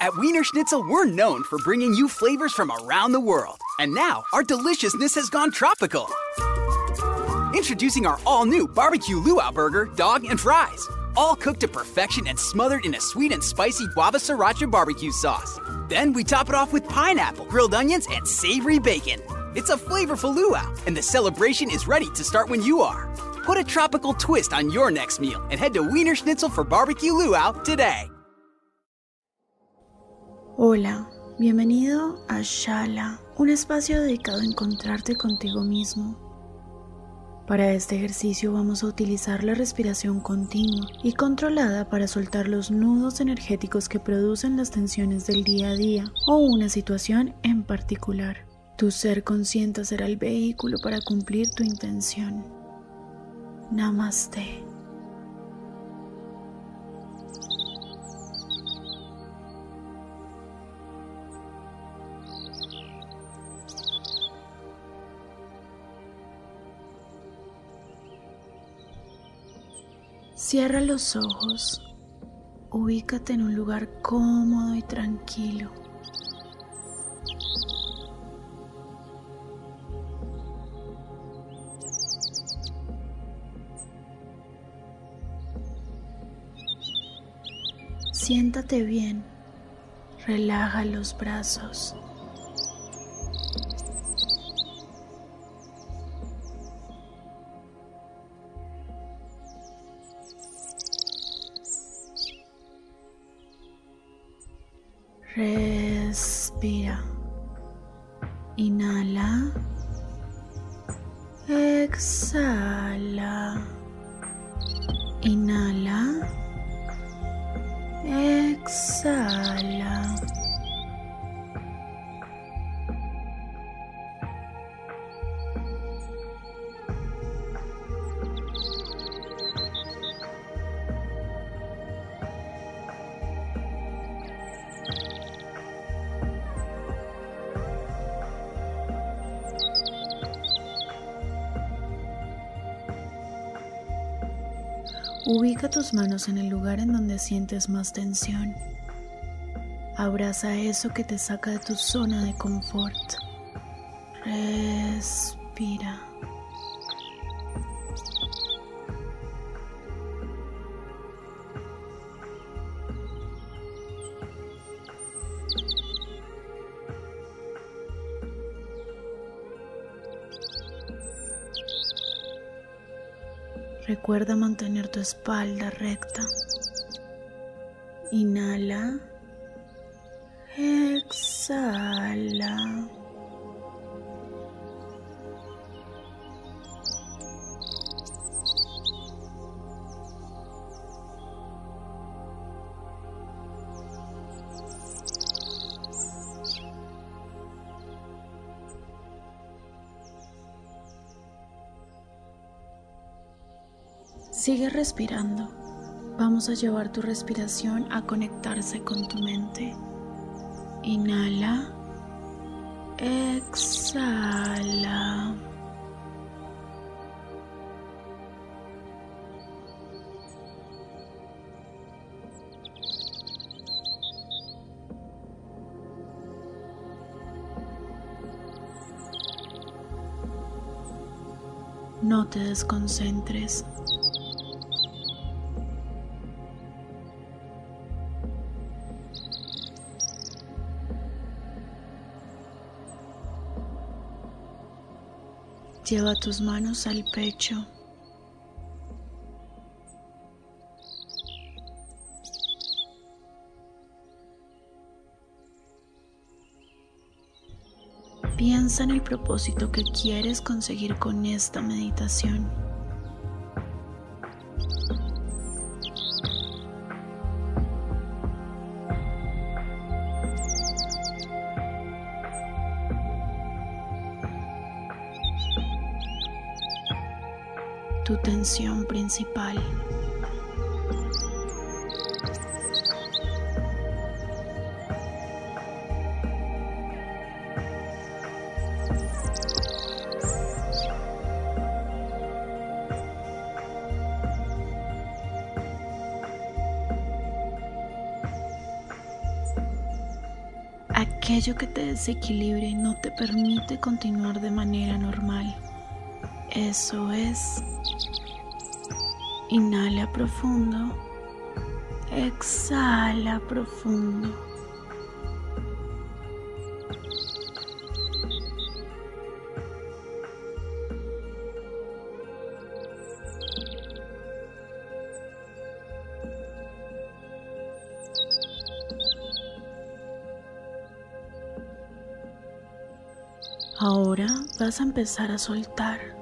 At Wiener Schnitzel, we're known for bringing you flavors from around the world. And now, our deliciousness has gone tropical. Introducing our all new barbecue luau burger, dog, and fries. All cooked to perfection and smothered in a sweet and spicy guava sriracha barbecue sauce. Then we top it off with pineapple, grilled onions, and savory bacon. It's a flavorful luau, and the celebration is ready to start when you are. Put a tropical twist on your next meal and head to Wiener Schnitzel for barbecue luau today. Hola, bienvenido a Shala, un espacio dedicado a encontrarte contigo mismo. Para este ejercicio vamos a utilizar la respiración continua y controlada para soltar los nudos energéticos que producen las tensiones del día a día o una situación en particular. Tu ser consciente será el vehículo para cumplir tu intención. Namaste. Cierra los ojos. Ubícate en un lugar cómodo y tranquilo. Siéntate bien. Relaja los brazos. Respira. Inhala. Exhala. Inhala. Ubica tus manos en el lugar en donde sientes más tensión. Abraza eso que te saca de tu zona de confort. Respira. Recuerda mantener tu espalda recta. Inhala. Exhala. Sigue respirando. Vamos a llevar tu respiración a conectarse con tu mente. Inhala. Exhala. No te desconcentres. Lleva tus manos al pecho. Piensa en el propósito que quieres conseguir con esta meditación. Tu tensión principal. aquello que te desequilibre y no te permite continuar de manera normal. Eso es. Inhala profundo. Exhala profundo. Ahora vas a empezar a soltar.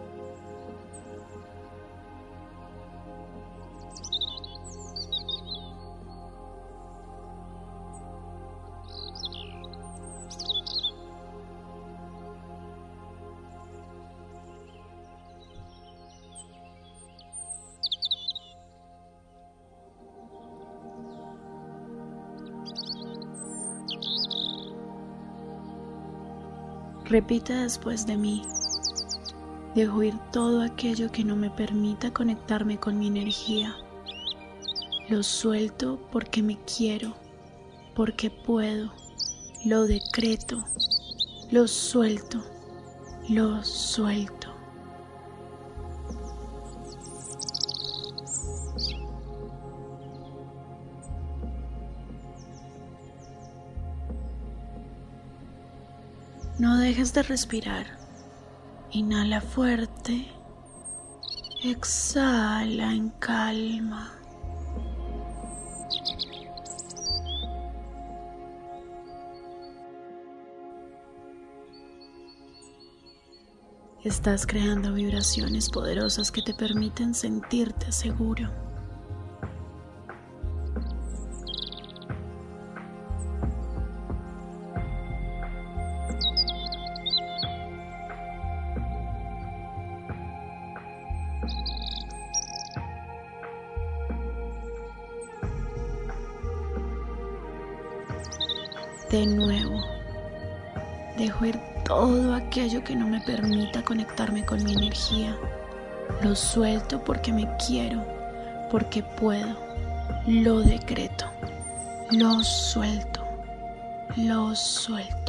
Repite después de mí. Dejo ir todo aquello que no me permita conectarme con mi energía. Lo suelto porque me quiero, porque puedo. Lo decreto. Lo suelto. Lo suelto. No dejes de respirar. Inhala fuerte. Exhala en calma. Estás creando vibraciones poderosas que te permiten sentirte seguro. De nuevo, dejo ir todo aquello que no me permita conectarme con mi energía. Lo suelto porque me quiero, porque puedo. Lo decreto. Lo suelto. Lo suelto.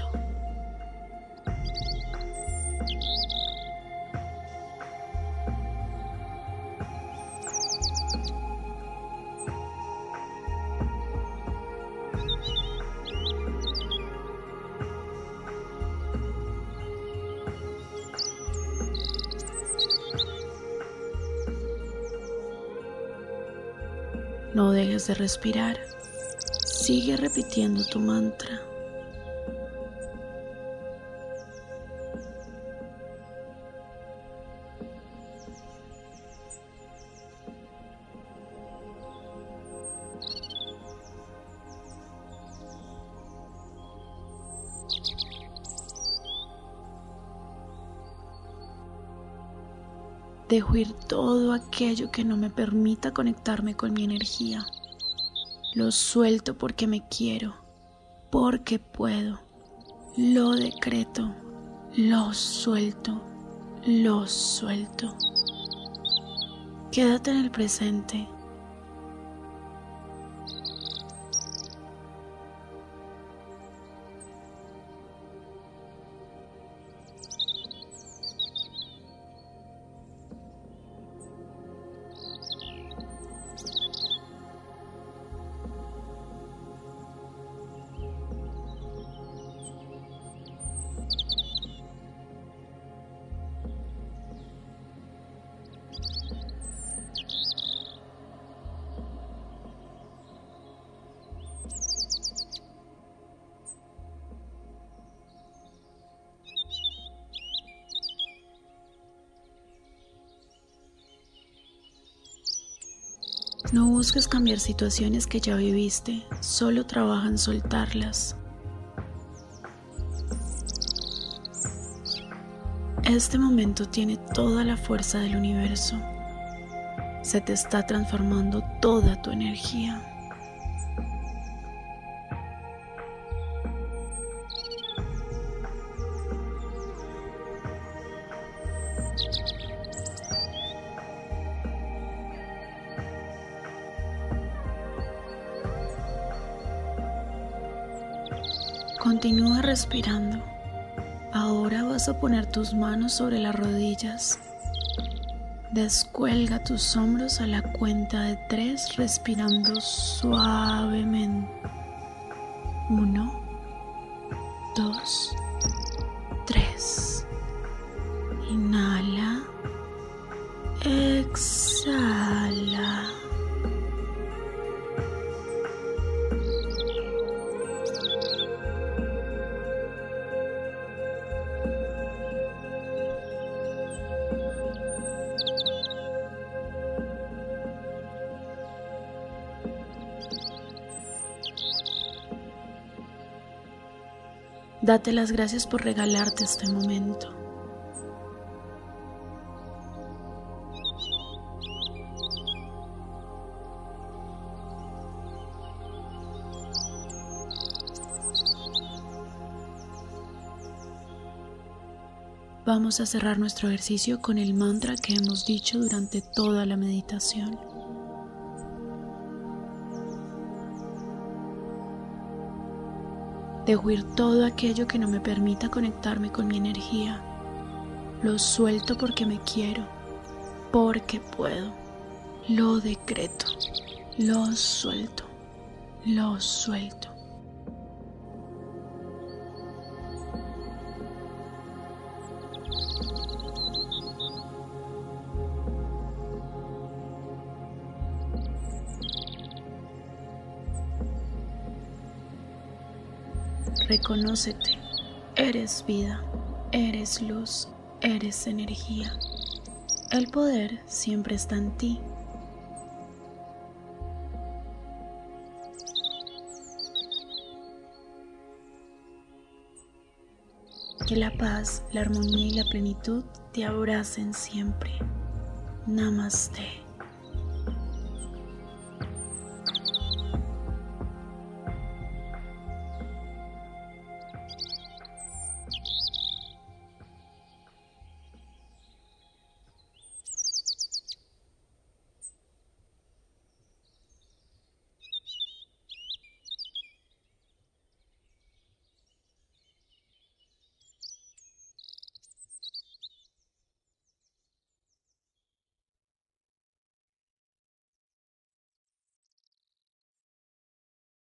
No dejes de respirar. Sigue repitiendo tu mantra. Dejo ir todo aquello que no me permita conectarme con mi energía. Lo suelto porque me quiero, porque puedo. Lo decreto, lo suelto, lo suelto. Quédate en el presente No busques cambiar situaciones que ya viviste, solo trabaja en soltarlas. Este momento tiene toda la fuerza del universo. Se te está transformando toda tu energía. Continúa respirando. Ahora vas a poner tus manos sobre las rodillas. Descuelga tus hombros a la cuenta de tres respirando suavemente. Uno, dos, tres. Inhala. Exhala. Date las gracias por regalarte este momento. Vamos a cerrar nuestro ejercicio con el mantra que hemos dicho durante toda la meditación. Dejo ir todo aquello que no me permita conectarme con mi energía. Lo suelto porque me quiero, porque puedo. Lo decreto, lo suelto, lo suelto. Reconócete, eres vida, eres luz, eres energía. El poder siempre está en ti. Que la paz, la armonía y la plenitud te abracen siempre. Namaste.